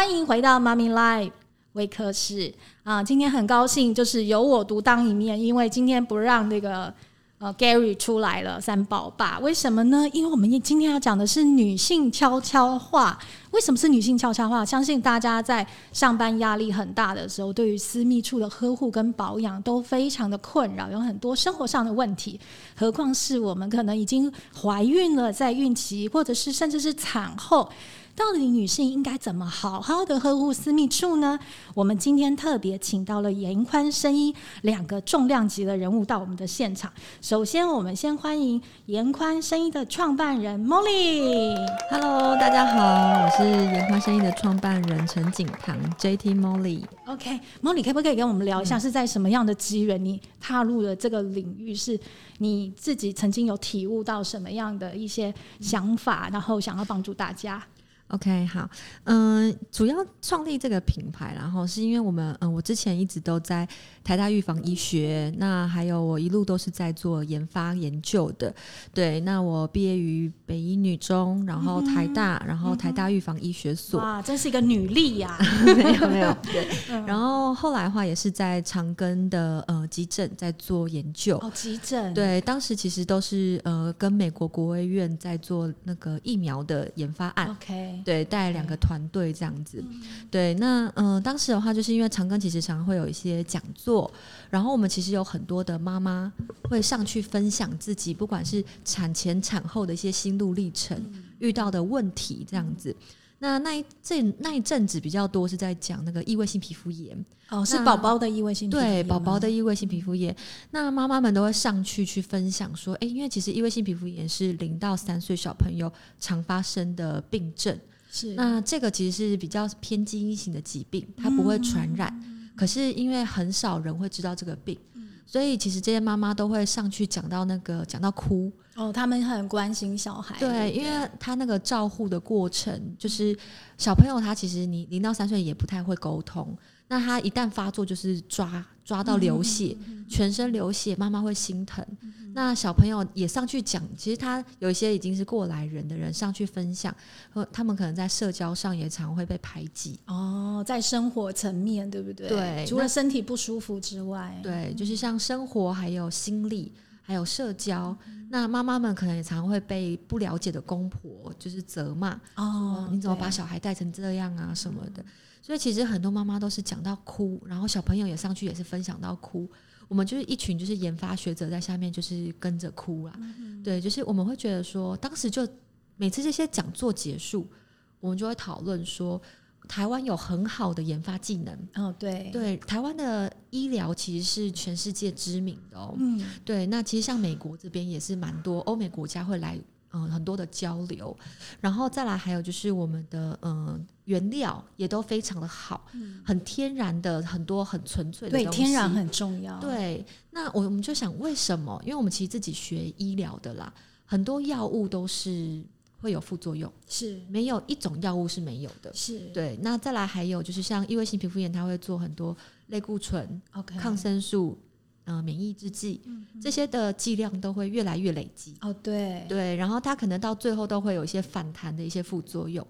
欢迎回到妈咪 Live 微科室啊！今天很高兴，就是由我独当一面，因为今天不让那个。呃，Gary 出来了，三宝爸，为什么呢？因为我们今天要讲的是女性悄悄话。为什么是女性悄悄话？相信大家在上班压力很大的时候，对于私密处的呵护跟保养都非常的困扰，有很多生活上的问题。何况是我们可能已经怀孕了，在孕期，或者是甚至是产后。到底女性应该怎么好好的呵护私密处呢？我们今天特别请到了严宽声音两个重量级的人物到我们的现场。首先，我们先欢迎严宽声音的创办人 Molly。Hello，大家好，我是严宽声音的创办人陈景棠 JT Molly。OK，Molly 可不可以跟我们聊一下，是在什么样的机缘你踏入了这个领域？是你自己曾经有体悟到什么样的一些想法，然后想要帮助大家？OK，好，嗯，主要创立这个品牌，然后是因为我们，嗯，我之前一直都在台大预防医学，那还有我一路都是在做研发研究的，对，那我毕业于北医女中，然后台大，嗯、然后台大预防医学所，哇，真是一个女力呀、啊，没有没 有，对，然后后来的话也是在长庚的呃急诊在做研究，哦，急诊，对，当时其实都是呃跟美国国卫院在做那个疫苗的研发案，OK。对，带两个团队这样子。对，那嗯、呃，当时的话，就是因为长庚其实常常会有一些讲座，然后我们其实有很多的妈妈会上去分享自己，不管是产前、产后的一些心路历程、遇到的问题这样子。那那一这那一阵子比较多是在讲那个异位性皮肤炎哦，是宝宝的异位性皮肤炎。对，宝宝的异位性皮肤炎。那妈妈们都会上去去分享说，哎，因为其实异位性皮肤炎是零到三岁小朋友常发生的病症。是，那这个其实是比较偏基因型的疾病，它不会传染。嗯、可是因为很少人会知道这个病，嗯、所以其实这些妈妈都会上去讲到那个讲到哭。哦，他们很关心小孩。对，因为他那个照护的过程，就是小朋友他其实你零到三岁也不太会沟通。那他一旦发作，就是抓抓到流血，嗯、全身流血，妈妈会心疼。嗯、那小朋友也上去讲，其实他有一些已经是过来人的人上去分享，他们可能在社交上也常会被排挤。哦，在生活层面对不对？对，除了身体不舒服之外，对，就是像生活还有心理还有社交，嗯、那妈妈们可能也常会被不了解的公婆就是责骂。哦，你怎么把小孩带成这样啊什么的。所以其实很多妈妈都是讲到哭，然后小朋友也上去也是分享到哭。我们就是一群就是研发学者在下面就是跟着哭啊。嗯、对，就是我们会觉得说，当时就每次这些讲座结束，我们就会讨论说，台湾有很好的研发技能。哦，对对，台湾的医疗其实是全世界知名的哦。嗯，对，那其实像美国这边也是蛮多欧美国家会来。嗯，很多的交流，然后再来还有就是我们的嗯原料也都非常的好，嗯、很天然的，很多很纯粹的东西。对，天然很重要。对，那我我们就想为什么？因为我们其实自己学医疗的啦，很多药物都是会有副作用，是没有一种药物是没有的。是对。那再来还有就是像异位性皮肤炎，它会做很多类固醇、OK、抗生素。呃，免疫制剂、嗯、这些的剂量都会越来越累积哦，对对，然后它可能到最后都会有一些反弹的一些副作用。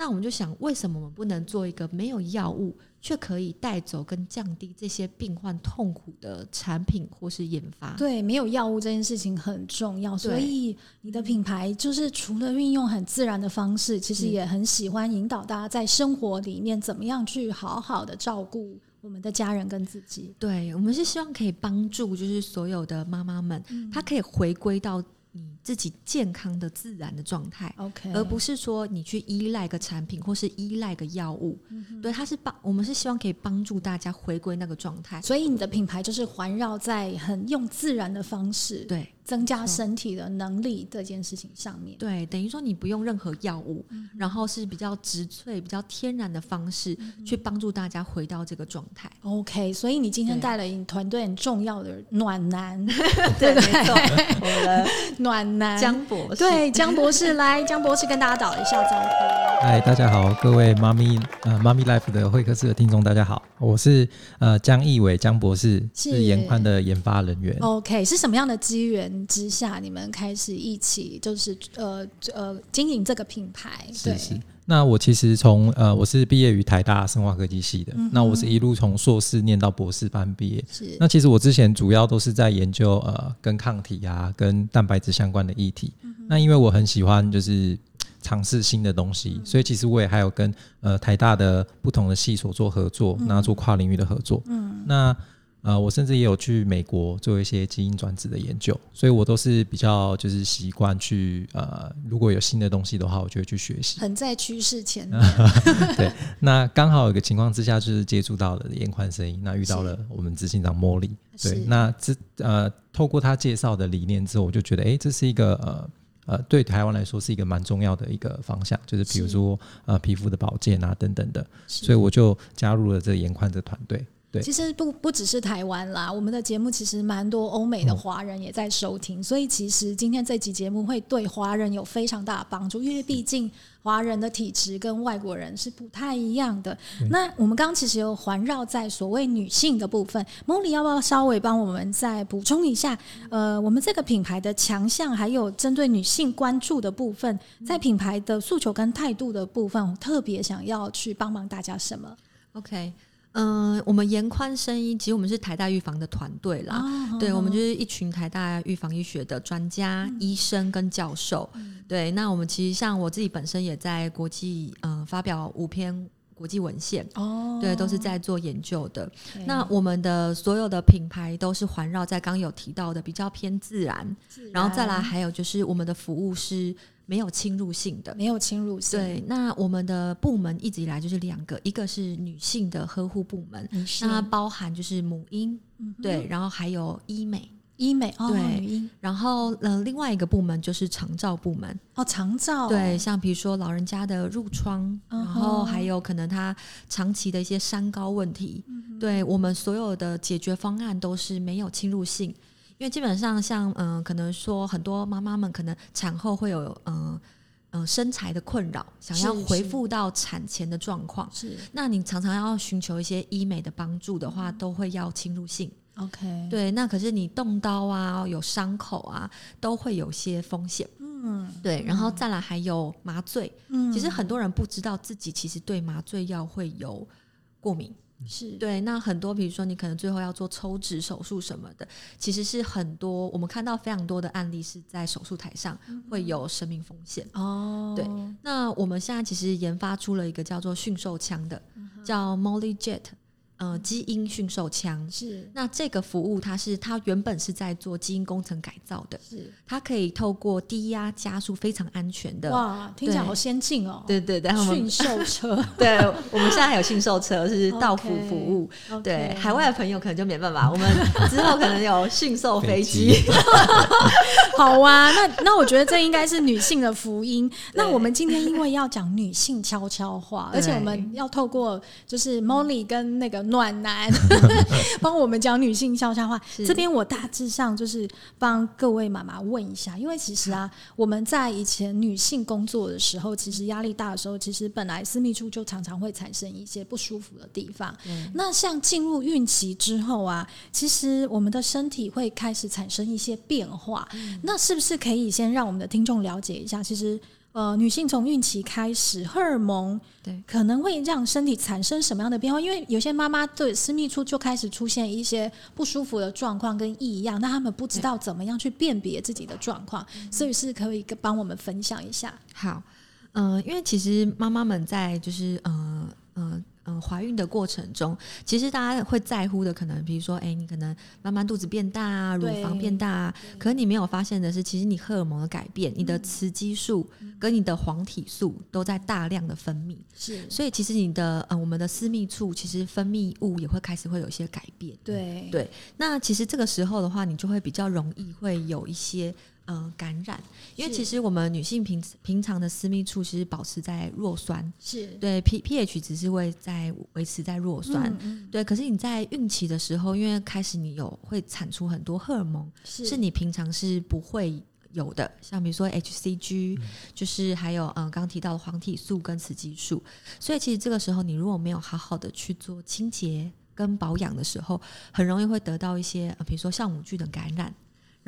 那我们就想，为什么我们不能做一个没有药物却可以带走跟降低这些病患痛苦的产品或是研发？对，没有药物这件事情很重要，所以你的品牌就是除了运用很自然的方式，其实也很喜欢引导大家在生活里面怎么样去好好的照顾。我们的家人跟自己，对，我们是希望可以帮助，就是所有的妈妈们，嗯、她可以回归到你自己健康的自然的状态，OK，而不是说你去依赖个产品或是依赖个药物。嗯、对，它是帮我们是希望可以帮助大家回归那个状态。所以你的品牌就是环绕在很用自然的方式，对。增加身体的能力这件事情上面，对，等于说你不用任何药物，嗯、然后是比较植萃、比较天然的方式去帮助大家回到这个状态。OK，所以你今天带了你团队很重要的暖男，对，没错，我的暖男。江博士，对，江博士来，江博士跟大家打一下招呼。嗨，大家好，各位妈咪呃妈咪 Life 的会客室的听众，大家好，我是呃江义伟江博士，是研宽的研发人员。OK，是什么样的机缘？之下，你们开始一起就是呃呃经营这个品牌，对。是是那我其实从呃，我是毕业于台大生化科技系的，嗯、那我是一路从硕士念到博士班毕业。是。那其实我之前主要都是在研究呃，跟抗体啊、跟蛋白质相关的议题。嗯、那因为我很喜欢就是尝试新的东西，嗯、所以其实我也还有跟呃台大的不同的系所做合作，那、嗯、做跨领域的合作。嗯。那呃，我甚至也有去美国做一些基因转子的研究，所以我都是比较就是习惯去呃，如果有新的东西的话，我就会去学习。很在趋势前 对，那刚好有个情况之下，就是接触到了严宽声音，那遇到了我们执行长茉莉。对，那这呃，透过他介绍的理念之后，我就觉得，哎、欸，这是一个呃呃，对台湾来说是一个蛮重要的一个方向，就是比如说呃，皮肤的保健啊等等的，所以我就加入了这个严宽的团队。对其实不不只是台湾啦，我们的节目其实蛮多欧美的华人也在收听，嗯、所以其实今天这集节目会对华人有非常大的帮助，因为毕竟华人的体质跟外国人是不太一样的。嗯、那我们刚刚其实有环绕在所谓女性的部分，茉莉要不要稍微帮我们再补充一下？呃，我们这个品牌的强项，还有针对女性关注的部分，在品牌的诉求跟态度的部分，我特别想要去帮忙大家什么？OK。嗯、呃，我们严宽声医其实我们是台大预防的团队啦，哦、对，我们就是一群台大预防医学的专家、嗯、医生跟教授。嗯、对，那我们其实像我自己本身也在国际嗯、呃、发表五篇国际文献，哦，对，都是在做研究的。那我们的所有的品牌都是环绕在刚有提到的比较偏自然，自然然后再来还有就是我们的服务是。没有侵入性的，没有侵入性。对，那我们的部门一直以来就是两个，一个是女性的呵护部门，那它包含就是母婴，嗯、对，然后还有医美，医美，哦、对，然后呃，另外一个部门就是长照部门，哦，长照，对，像比如说老人家的褥疮，然后还有可能他长期的一些三高问题，嗯、对我们所有的解决方案都是没有侵入性。因为基本上像嗯、呃，可能说很多妈妈们可能产后会有嗯嗯、身材的困扰，想要恢复到产前的状况。是，是，那你常常要寻求一些医美的帮助的话，都会要侵入性。OK，对，那可是你动刀啊，有伤口啊，都会有些风险。嗯，对，然后再来还有麻醉。嗯，其实很多人不知道自己其实对麻醉药会有过敏。是对，那很多，比如说你可能最后要做抽脂手术什么的，其实是很多我们看到非常多的案例是在手术台上会有生命风险哦。对，那我们现在其实研发出了一个叫做驯兽枪的，叫 Molly Jet。呃，基因驯兽枪是那这个服务，它是它原本是在做基因工程改造的，是它可以透过低压加速，非常安全的。哇，听起来好先进哦！对对对，驯兽车，对，我们现在还有驯兽车是 到府服务。Okay, 对海外的朋友可能就没办法，我们之后可能有驯兽飞机。好啊，那那我觉得这应该是女性的福音。那我们今天因为要讲女性悄悄话，而且我们要透过就是 Molly 跟那个。暖男 帮我们讲女性悄悄话。这边我大致上就是帮各位妈妈问一下，因为其实啊，我们在以前女性工作的时候，其实压力大的时候，其实本来私密处就常常会产生一些不舒服的地方。嗯、那像进入孕期之后啊，其实我们的身体会开始产生一些变化。嗯、那是不是可以先让我们的听众了解一下？其实。呃，女性从孕期开始，荷尔蒙对可能会让身体产生什么样的变化？因为有些妈妈对私密处就开始出现一些不舒服的状况跟异样，那他们不知道怎么样去辨别自己的状况，所以是可以帮我们分享一下。好，嗯、呃，因为其实妈妈们在就是。呃呃嗯，怀孕的过程中，其实大家会在乎的，可能比如说，哎，你可能慢慢肚子变大啊，乳房变大啊，可你没有发现的是，其实你荷尔蒙的改变，你的雌激素跟你的黄体素都在大量的分泌，是，所以其实你的嗯，我们的私密处其实分泌物也会开始会有一些改变，对。对，那其实这个时候的话，你就会比较容易会有一些。呃，感染，因为其实我们女性平平常的私密处其实保持在弱酸，是。对 P pH 值是会在维持在弱酸，嗯。嗯、对。可是你在孕期的时候，因为开始你有会产出很多荷尔蒙，是，是你平常是不会有的，像比如说 HCG，、嗯、就是还有嗯刚提到的黄体素跟雌激素，所以其实这个时候你如果没有好好的去做清洁跟保养的时候，很容易会得到一些比如说像细菌的感染。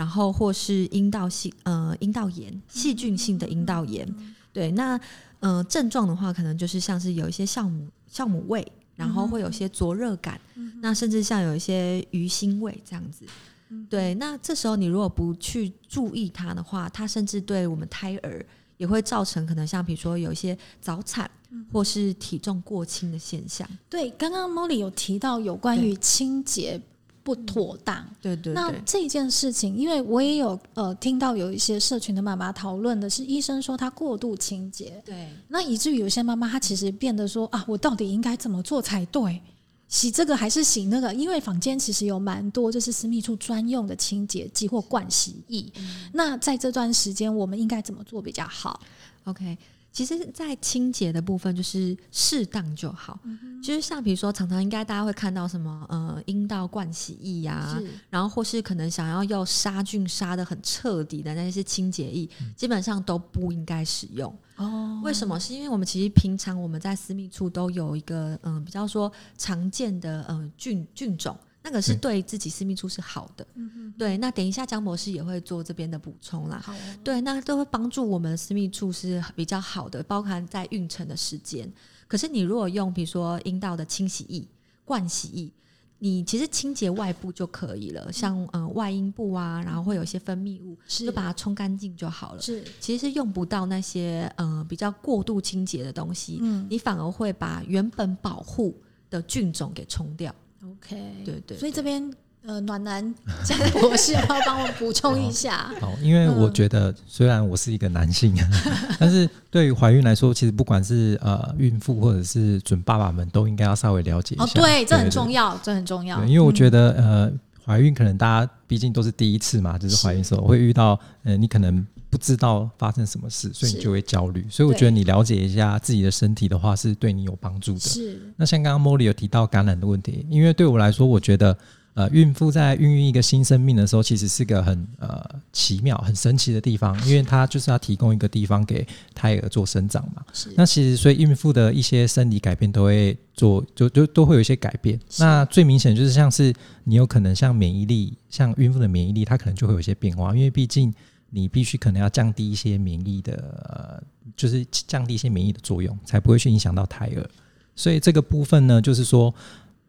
然后或是阴道性呃阴道炎细菌性的阴道炎，对，那嗯、呃，症状的话，可能就是像是有一些酵母酵母味，然后会有一些灼热感，嗯、那甚至像有一些鱼腥味这样子。嗯、对，那这时候你如果不去注意它的话，它甚至对我们胎儿也会造成可能像比如说有一些早产或是体重过轻的现象。对，刚刚 Molly 有提到有关于清洁。不妥当，对对对。那这件事情，因为我也有呃听到有一些社群的妈妈讨论的是，医生说她过度清洁，对，那以至于有些妈妈她其实变得说啊，我到底应该怎么做才对？洗这个还是洗那个？因为坊间其实有蛮多就是私密处专用的清洁剂或灌洗液，嗯、那在这段时间我们应该怎么做比较好？OK。其实，在清洁的部分就是适当就好。就是像比如说，常常应该大家会看到什么呃阴道灌洗液呀、啊，然后或是可能想要要杀菌杀的很彻底的那些清洁液，嗯、基本上都不应该使用。哦，为什么？是因为我们其实平常我们在私密处都有一个嗯、呃、比较说常见的呃菌菌种。那个是对自己私密处是好的，嗯、对。那等一下江博士也会做这边的补充啦，好哦、对，那都会帮助我们私密处是比较好的，包含在孕程的时间。可是你如果用比如说阴道的清洗液、灌洗液，你其实清洁外部就可以了，像嗯、呃、外阴部啊，然后会有一些分泌物，是就把它冲干净就好了。是，其实是用不到那些呃比较过度清洁的东西，嗯，你反而会把原本保护的菌种给冲掉。OK，对，对对，所以这边呃暖男江博士要帮我补充一下。好，因为我觉得虽然我是一个男性，嗯、但是对于怀孕来说，其实不管是呃孕妇或者是准爸爸们，都应该要稍微了解一下。哦，对，这很重要，这很重要。因为我觉得呃怀孕可能大家毕竟都是第一次嘛，就是怀孕的时候会遇到呃你可能。不知道发生什么事，所以你就会焦虑。所以我觉得你了解一下自己的身体的话，是对你有帮助的。是。那像刚刚 Molly 有提到感染的问题，因为对我来说，我觉得呃，孕妇在孕育一个新生命的时候，其实是个很呃奇妙、很神奇的地方，因为它就是要提供一个地方给胎儿做生长嘛。是。那其实所以孕妇的一些生理改变都会做，就就都会有一些改变。那最明显就是像是你有可能像免疫力，像孕妇的免疫力，它可能就会有一些变化，因为毕竟。你必须可能要降低一些免疫的，就是降低一些免疫的作用，才不会去影响到胎儿。所以这个部分呢，就是说，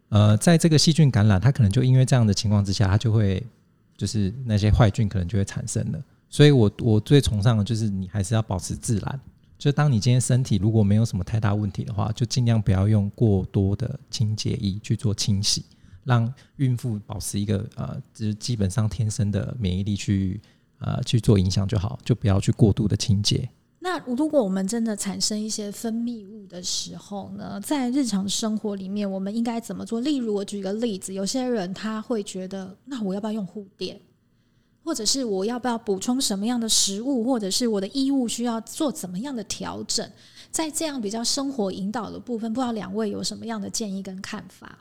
呃，在这个细菌感染，它可能就因为这样的情况之下，它就会就是那些坏菌可能就会产生了。所以我我最崇尚的就是你还是要保持自然。就当你今天身体如果没有什么太大问题的话，就尽量不要用过多的清洁液去做清洗，让孕妇保持一个呃，就是基本上天生的免疫力去。呃，去做影响就好，就不要去过度的清洁。那如果我们真的产生一些分泌物的时候呢，在日常生活里面，我们应该怎么做？例如，我举个例子，有些人他会觉得，那我要不要用护垫？或者是我要不要补充什么样的食物？或者是我的衣物需要做怎么样的调整？在这样比较生活引导的部分，不知道两位有什么样的建议跟看法？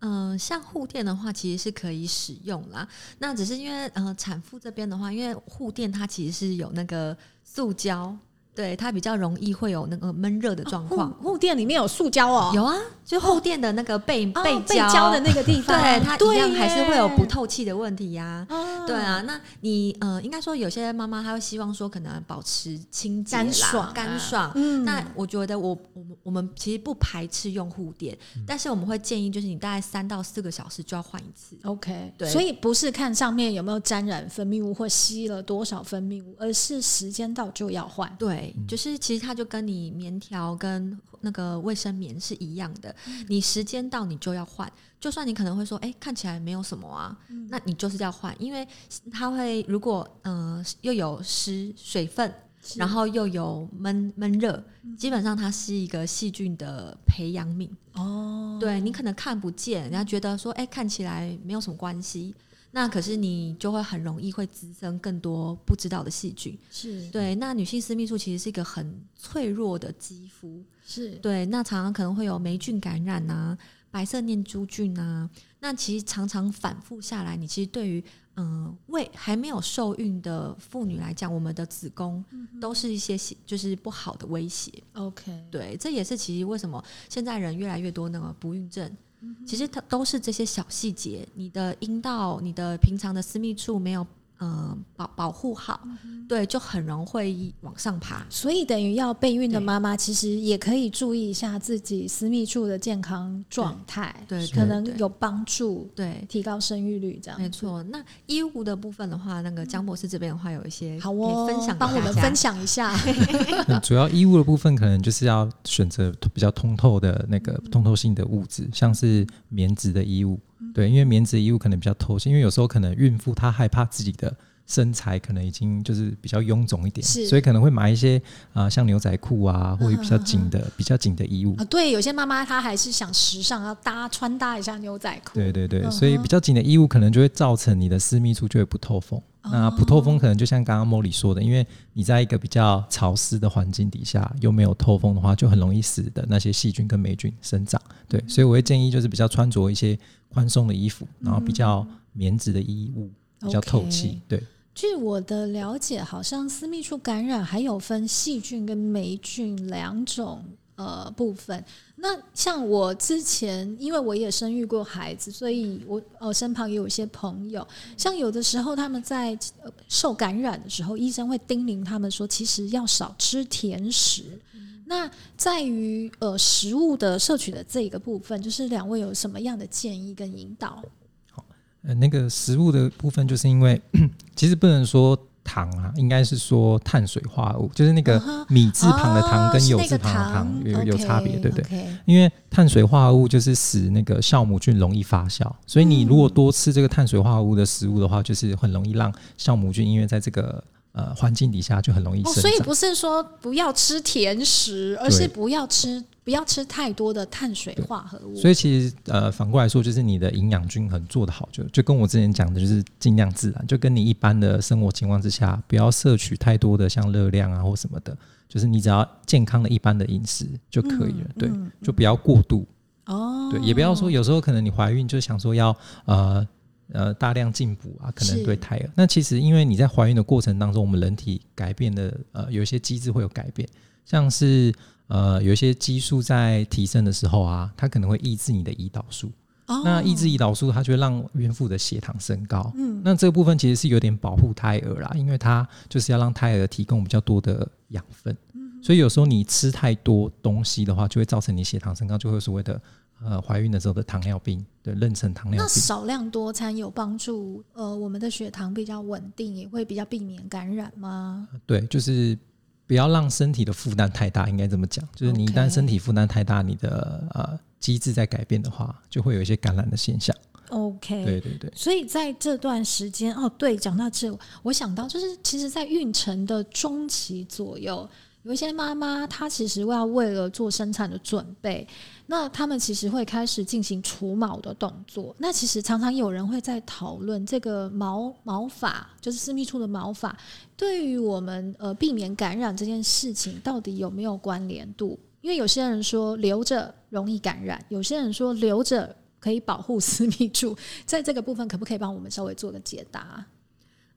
嗯、呃，像护垫的话，其实是可以使用啦。那只是因为呃，产妇这边的话，因为护垫它其实是有那个塑胶。对，它比较容易会有那个闷热的状况。护垫里面有塑胶哦，有啊，就后垫的那个背背胶背胶的那个地方，对，它一样还是会有不透气的问题呀。对啊，那你呃，应该说有些妈妈她会希望说可能保持清洁、干爽、干爽。嗯，那我觉得我我们我们其实不排斥用护垫，但是我们会建议就是你大概三到四个小时就要换一次。OK，对，所以不是看上面有没有沾染分泌物或吸了多少分泌物，而是时间到就要换。对。就是其实它就跟你棉条跟那个卫生棉是一样的，你时间到你就要换，就算你可能会说，哎，看起来没有什么啊，那你就是要换，因为它会如果呃又有湿水分，然后又有闷闷热，基本上它是一个细菌的培养皿。哦，对你可能看不见，人家觉得说，哎，看起来没有什么关系。那可是你就会很容易会滋生更多不知道的细菌，是对。那女性私密处其实是一个很脆弱的肌肤，是对。那常常可能会有霉菌感染啊，白色念珠菌啊。那其实常常反复下来，你其实对于嗯未还没有受孕的妇女来讲，我们的子宫都是一些就是不好的威胁。OK，对，这也是其实为什么现在人越来越多那个不孕症。其实它都是这些小细节，你的阴道、你的平常的私密处没有呃保保护好。对，就很容易会往上爬，所以等于要备孕的妈妈，其实也可以注意一下自己私密处的健康状态，对，可能有帮助，对，提高生育率这样。没错。那衣物的部分的话，那个江博士这边的话有一些好哦，分享，帮我们分享一下。主要衣物的部分，可能就是要选择比较通透的那个通透性的物质，像是棉质的衣物，对，因为棉质衣物可能比较透气，因为有时候可能孕妇她害怕自己的。身材可能已经就是比较臃肿一点，所以可能会买一些啊、呃，像牛仔裤啊，或者比较紧的、嗯、比较紧的衣物。啊，对，有些妈妈她还是想时尚，要搭穿搭一下牛仔裤。对对对，所以比较紧的衣物可能就会造成你的私密处就会不透风。嗯、那不透风可能就像刚刚茉莉说的，因为你在一个比较潮湿的环境底下，又没有透风的话，就很容易使得那些细菌跟霉菌生长。对，所以我会建议就是比较穿着一些宽松的衣服，然后比较棉质的衣物，嗯、比较透气。对。据我的了解，好像私密处感染还有分细菌跟霉菌两种呃部分。那像我之前，因为我也生育过孩子，所以我呃身旁也有一些朋友，像有的时候他们在受感染的时候，医生会叮咛他们说，其实要少吃甜食。那在于呃食物的摄取的这一个部分，就是两位有什么样的建议跟引导？好呃，那个食物的部分，就是因为 其实不能说糖啊，应该是说碳水化合物，就是那个米字旁的糖跟酉字旁的糖有有差别，对不对？因为碳水化合物就是使那个酵母菌容易发酵，所以你如果多吃这个碳水化合物的食物的话，就是很容易让酵母菌因为在这个呃环境底下就很容易生长。所以不是说不要吃甜食，而是不要吃。不要吃太多的碳水化合物。所以其实呃反过来说，就是你的营养均衡做得好，就就跟我之前讲的，就是尽量自然，就跟你一般的生活情况之下，不要摄取太多的像热量啊或什么的，就是你只要健康的一般的饮食就可以了。嗯、对、嗯，就不要过度。哦。对，也不要说有时候可能你怀孕就想说要呃呃大量进补啊，可能对胎儿。那其实因为你在怀孕的过程当中，我们人体改变的呃有一些机制会有改变，像是。呃，有一些激素在提升的时候啊，它可能会抑制你的胰岛素。哦。那抑制胰岛素，它就会让孕妇的血糖升高。嗯。那这个部分其实是有点保护胎儿啦，因为它就是要让胎儿提供比较多的养分。嗯。所以有时候你吃太多东西的话，就会造成你血糖升高，就会所谓的呃怀孕的时候的糖尿病，对，妊娠糖尿病。那少量多餐有帮助，呃，我们的血糖比较稳定，也会比较避免感染吗？对，就是。不要让身体的负担太大，应该这么讲，就是你一旦身体负担太大，你的呃机制在改变的话，就会有一些感染的现象。OK，对对对。所以在这段时间，哦，对，讲到这，我想到就是，其实，在孕程的中期左右。有一些妈妈，她其实要为了做生产的准备，那他们其实会开始进行除毛的动作。那其实常常有人会在讨论这个毛毛发，就是私密处的毛发，对于我们呃避免感染这件事情，到底有没有关联度？因为有些人说留着容易感染，有些人说留着可以保护私密处，在这个部分可不可以帮我们稍微做个解答？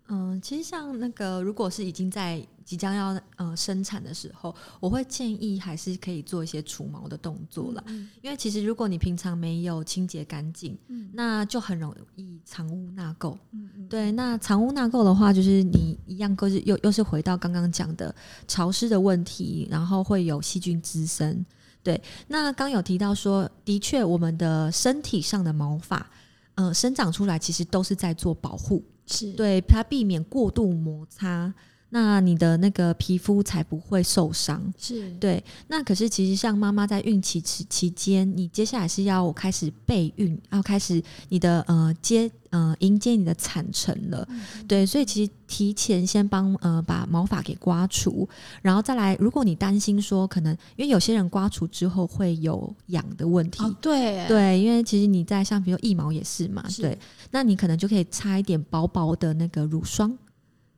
嗯，其实像那个，如果是已经在即将要呃生产的时候，我会建议还是可以做一些除毛的动作了，嗯嗯。因为其实如果你平常没有清洁干净，嗯，那就很容易藏污纳垢。嗯嗯，对，那藏污纳垢的话，就是你一样，又是又又是回到刚刚讲的潮湿的问题，然后会有细菌滋生。对，那刚有提到说，的确，我们的身体上的毛发，呃，生长出来其实都是在做保护。是。对它避免过度摩擦，那你的那个皮肤才不会受伤。是。对，那可是其实像妈妈在孕期期期间，你接下来是要开始备孕，要开始你的呃接。呃，迎接你的产程了，嗯，对，所以其实提前先帮呃把毛发给刮除，然后再来，如果你担心说可能，因为有些人刮除之后会有痒的问题，哦，对。对，因为其实你在像比如腋毛也是嘛，是。对，那你可能就可以擦一点薄薄的那个乳霜，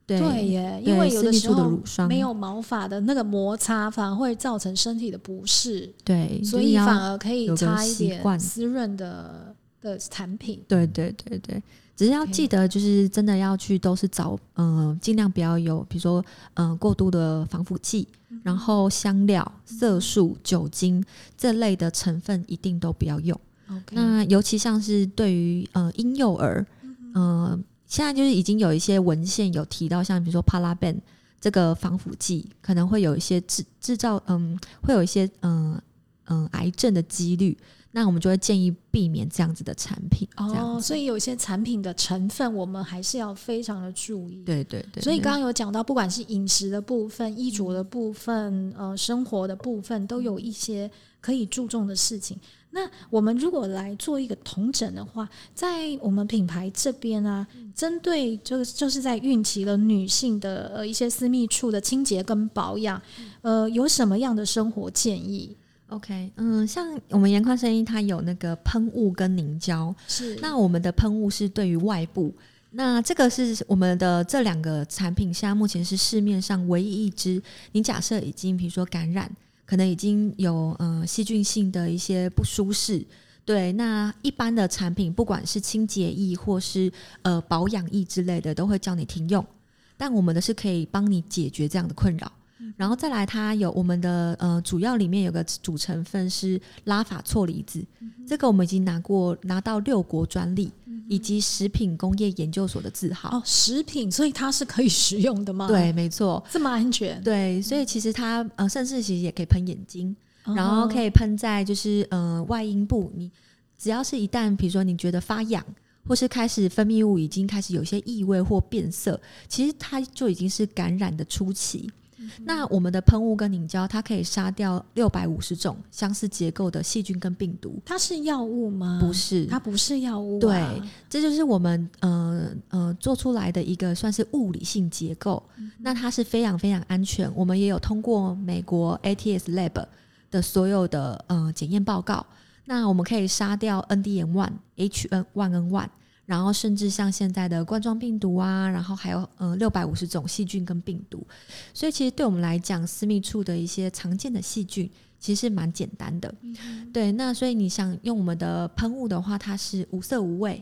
对，对耶，因为有的时候没有毛发的那个摩擦，反而会造成身体的不适，对，所以反而可以擦一点湿润的。的产品，对对对对，只是要记得，就是真的要去，都是找嗯，呃、尽量不要有，比如说嗯、呃，过度的防腐剂，然后香料、色素、酒精这类的成分一定都不要用。那尤其像是对于呃婴幼儿，呃现在就是已经有一些文献有提到，像比如说 Paraben 这个防腐剂可能会有一些制制造，嗯，会有一些嗯嗯癌症的几率。那我们就会建议避免这样子的产品哦，所以有些产品的成分我们还是要非常的注意。对对对。所以刚刚有讲到，不管是饮食的部分、衣着的部分、呃，生活的部分，都有一些可以注重的事情。那我们如果来做一个同诊的话，在我们品牌这边啊，针对就是就是在孕期的女性的呃一些私密处的清洁跟保养，呃，有什么样的生活建议？OK，嗯，像我们颜宽声艺，它有那个喷雾跟凝胶。是，那我们的喷雾是对于外部，那这个是我们的这两个产品，现在目前是市面上唯一一支。你假设已经，比如说感染，可能已经有呃细菌性的一些不舒适，对，那一般的产品，不管是清洁液或是呃保养液之类的，都会叫你停用。但我们的是可以帮你解决这样的困扰。然后再来，它有我们的呃，主要里面有个主成分是拉法错离子，嗯、这个我们已经拿过拿到六国专利，嗯、以及食品工业研究所的字号。哦，食品，所以它是可以食用的吗？对，没错，这么安全。对，所以其实它呃，甚至其实也可以喷眼睛，嗯、然后可以喷在就是呃外阴部。你只要是一旦比如说你觉得发痒，或是开始分泌物已经开始有些异味或变色，其实它就已经是感染的初期。那我们的喷雾跟凝胶，它可以杀掉六百五十种相似结构的细菌跟病毒。它是药物吗？不是，它不是药物啊。对，这就是我们呃呃做出来的一个算是物理性结构。嗯、那它是非常非常安全。我们也有通过美国 ATS Lab 的所有的呃检验报告。那我们可以杀掉 NDM one、HN one N one。然后甚至像现在的冠状病毒啊，然后还有呃六百五十种细菌跟病毒，所以其实对我们来讲，私密处的一些常见的细菌其实是蛮简单的。嗯、对，那所以你想用我们的喷雾的话，它是无色无味，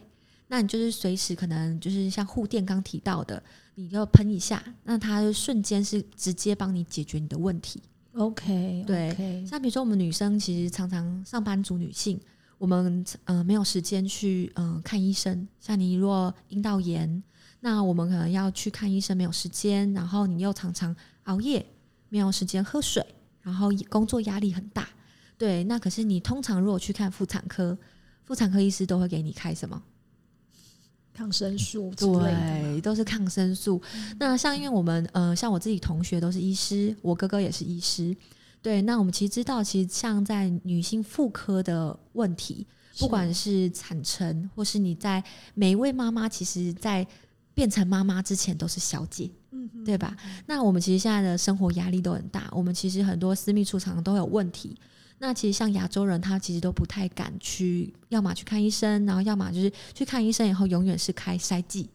那你就是随时可能就是像护垫刚提到的，你就喷一下，那它就瞬间是直接帮你解决你的问题。OK，对.像比如说我们女生其实常常上班族女性。我们呃没有时间去嗯、呃、看医生，像你若阴道炎，那我们可能要去看医生，没有时间，然后你又常常熬夜，没有时间喝水，然后工作压力很大，对，那可是你通常如果去看妇产科，妇产科医师都会给你开什么？抗生素，对，都是抗生素。嗯、那像因为我们呃像我自己同学都是医师，我哥哥也是医师。对，那我们其实知道，其实像在女性妇科的问题，不管是产程，或是你在每一位妈妈，其实，在变成妈妈之前都是小姐，嗯哼，对吧？那我们其实现在的生活压力都很大，我们其实很多私密处常常都有问题。那其实像亚洲人，他其实都不太敢去，要么去看医生，然后要么就是去看医生以后，永远是开塞剂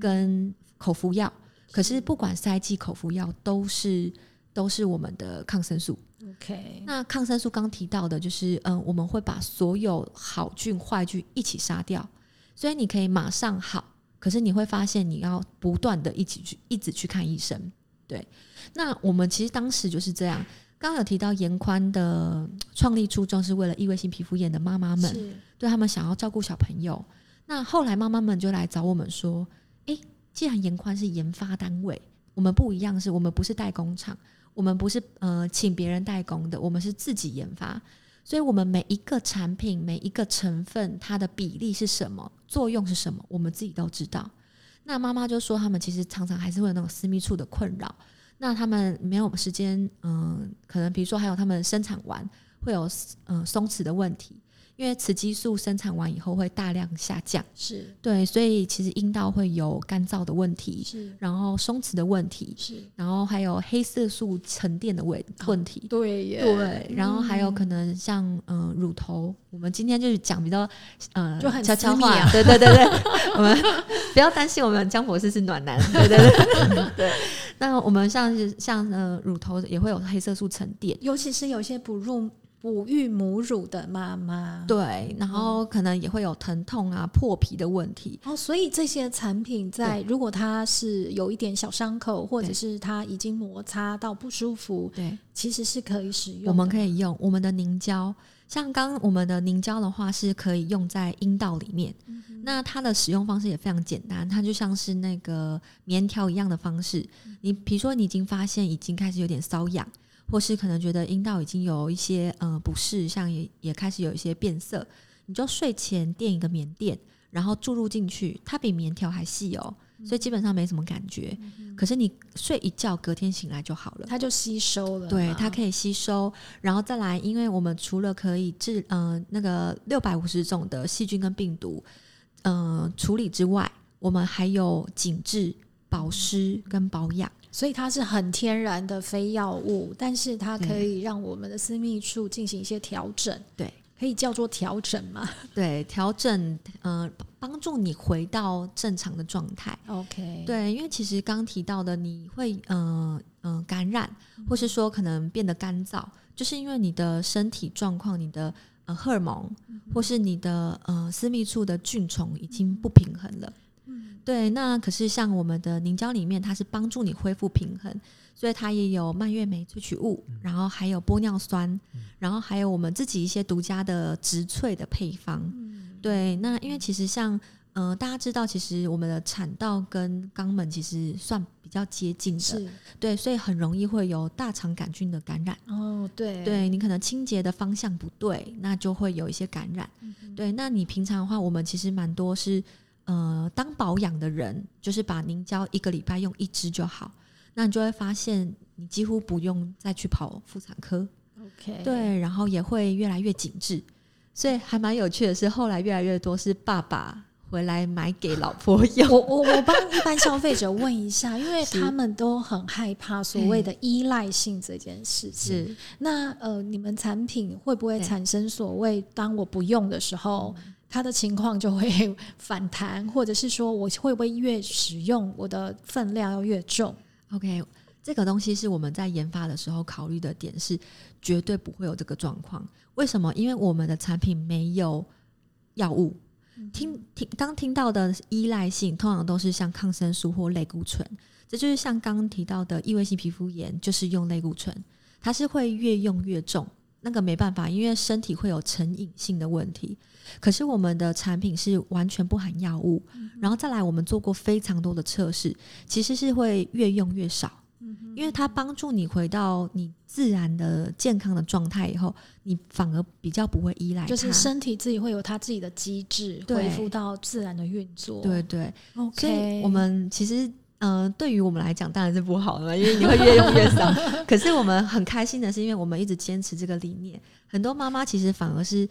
跟口服药。可是不管塞剂、口服药，都是都是我们的抗生素。OK，那抗生素刚提到的就是，嗯，我们会把所有好菌坏菌一起杀掉，所以你可以马上好，可是你会发现你要不断的一起去一直去看医生。对，那我们其实当时就是这样，刚刚有提到严宽的创立初衷是为了异位性皮肤炎的妈妈们，对他们想要照顾小朋友。那后来妈妈们就来找我们说，诶，既然严宽是研发单位，我们不一样，是我们不是代工厂。我们不是呃请别人代工的，我们是自己研发，所以我们每一个产品每一个成分它的比例是什么，作用是什么，我们自己都知道。那妈妈就说，他们其实常常还是会有那种私密处的困扰，那他们没有时间，嗯、可能比如说还有他们生产完会有嗯、松弛的问题。因为雌激素生产完以后会大量下降，是。对，所以其实阴道会有干燥的问题，是，然后松弛的问题，是，然后还有黑色素沉淀的问问题，哦、对耶，对，然后还有可能像嗯、呃、乳头，我们今天就是讲比较嗯、呃、就很悄悄话，对对对对，我们不要担心，我们江博士是暖男，对对对。对，那我们像像呃乳头也会有黑色素沉淀，尤其是有些哺乳。哺育母乳的妈妈，对，然后可能也会有疼痛啊、破皮的问题。哦，所以这些产品在如果它是有一点小伤口，或者是它已经摩擦到不舒服，对，其实是可以使用。我们可以用我们的凝胶，像刚我们的凝胶的话，是可以用在阴道里面。嗯、那它的使用方式也非常简单，它就像是那个棉条一样的方式。嗯、你比如说，你已经发现已经开始有点瘙痒，或是可能觉得阴道已经有一些呃不适，像也也开始有一些变色，你就睡前垫一个棉垫，然后注入进去，它比棉条还细哦。所以基本上没什么感觉，嗯、可是你睡一觉，隔天醒来就好了，它就吸收了。对，它可以吸收，然后再来，因为我们除了可以治呃那个六百五十种的细菌跟病毒，嗯、呃，处理之外，我们还有紧致、保湿跟保养，所以它是很天然的非药物，但是它可以让我们的私密处进行一些调整。对。可以叫做调整吗？对，调整，呃，帮助你回到正常的状态。OK，对，因为其实刚提到的，你会，嗯、呃、嗯、呃，感染，或是说可能变得干燥，嗯、就是因为你的身体状况，你的呃荷尔蒙，嗯、或是你的呃私密处的菌虫已经不平衡了。嗯，对，那可是像我们的凝胶里面，它是帮助你恢复平衡。所以它也有蔓越莓萃取物，然后还有玻尿酸，然后还有我们自己一些独家的植萃的配方。对，那因为其实像嗯、呃，大家知道，其实我们的产道跟肛门其实算比较接近的，对，所以很容易会有大肠杆菌的感染。哦，对，对你可能清洁的方向不对，那就会有一些感染。嗯、对，那你平常的话，我们其实蛮多是呃，当保养的人，就是把凝胶一个礼拜用一支就好。那你就会发现，你几乎不用再去跑妇产科，OK，对，然后也会越来越紧致，所以还蛮有趣的是，后来越来越多是爸爸回来买给老婆用。我我我帮一般消费者问一下，因为他们都很害怕所谓的依赖性这件事情。是，那呃，你们产品会不会产生所谓当我不用的时候，它的情况就会 反弹，或者是说我会不会越使用我的分量要越重？OK，这个东西是我们在研发的时候考虑的点是绝对不会有这个状况。为什么？因为我们的产品没有药物。听听刚听到的依赖性，通常都是像抗生素或类固醇。这就是像刚刚提到的异位性皮肤炎，就是用类固醇，它是会越用越重。那个没办法，因为身体会有成瘾性的问题。可是我们的产品是完全不含药物，嗯、然后再来，我们做过非常多的测试，其实是会越用越少，嗯、因为它帮助你回到你自然的健康的状态以后，你反而比较不会依赖，就是身体自己会有它自己的机制，恢复到自然的运作。对对，OK。所以我们其实，嗯、呃，对于我们来讲当然是不好了，因为你会越用越少。可是我们很开心的是，因为我们一直坚持这个理念，很多妈妈其实反而是。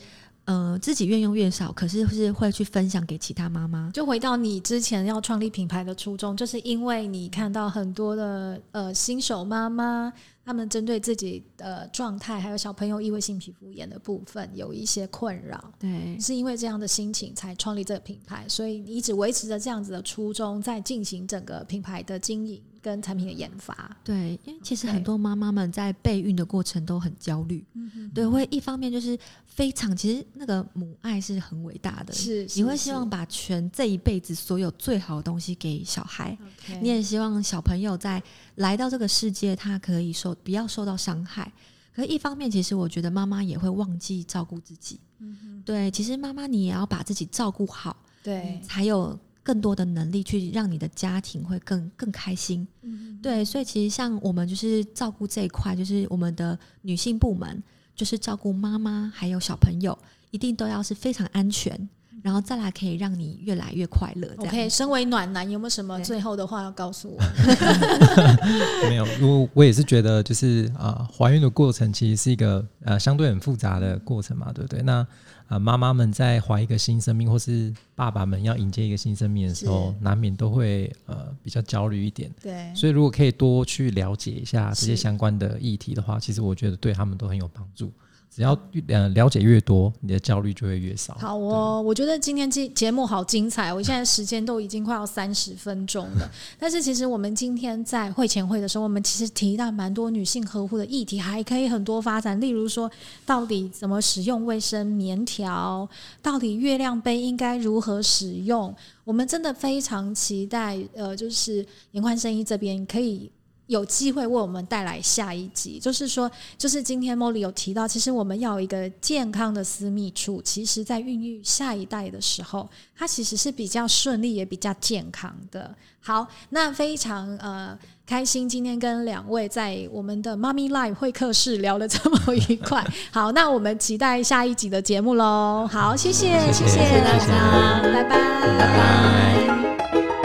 呃，自己越用越少，可是是会去分享给其他妈妈。就回到你之前要创立品牌的初衷，就是因为你看到很多的呃新手妈妈。他们针对自己的状态，还有小朋友异位性皮肤炎的部分有一些困扰，对，是因为这样的心情才创立这个品牌，所以你一直维持着这样子的初衷，在进行整个品牌的经营跟产品的研发。对，因为其实很多妈妈们在备孕的过程都很焦虑，对，对，会一方面就是非常，其实那个母爱是很伟大的，是，你会希望把全这一辈子所有最好的东西给小孩你也希望小朋友在来到这个世界，他可以受。不要受到伤害。可一方面，其实我觉得妈妈也会忘记照顾自己。嗯哼，对，其实妈妈你也要把自己照顾好，对，才有更多的能力去让你的家庭会更更开心。嗯，对，所以其实像我们就是照顾这一块，就是我们的女性部门，就是照顾妈妈还有小朋友，一定都要是非常安全。然后再来可以让你越来越快乐。OK，身为暖男，有没有什么最后的话要告诉我？没有，我我也是觉得，就是啊，怀孕的过程其实是一个呃相对很复杂的过程嘛，对不对？那啊，妈妈们在怀一个新生命，或是爸爸们要迎接一个新生命的时候，是难免都会呃比较焦虑一点。对，所以如果可以多去了解一下这些相关的议题的话，其实我觉得对他们都很有帮助。只要呃了解越多，你的焦虑就会越少。好哦，我觉得今天节节目好精彩。我现在时间都已经快要三十分钟了，但是其实我们今天在会前会的时候，我们其实提到蛮多女性呵护的议题，还可以很多发展。例如说，到底怎么使用卫生棉条？到底月亮杯应该如何使用？我们真的非常期待，呃，就是严宽生医这边可以。有机会为我们带来下一集，就是说，就是今天 Molly 有提到，其实我们要有一个健康的私密处，其实在孕育下一代的时候，它其实是比较顺利也比较健康的。好，那非常呃开心，今天跟两位在我们的妈咪 Live 会客室聊得这么愉快。好，那我们期待下一集的节目喽。好，谢谢，谢谢，大家，拜拜。拜拜。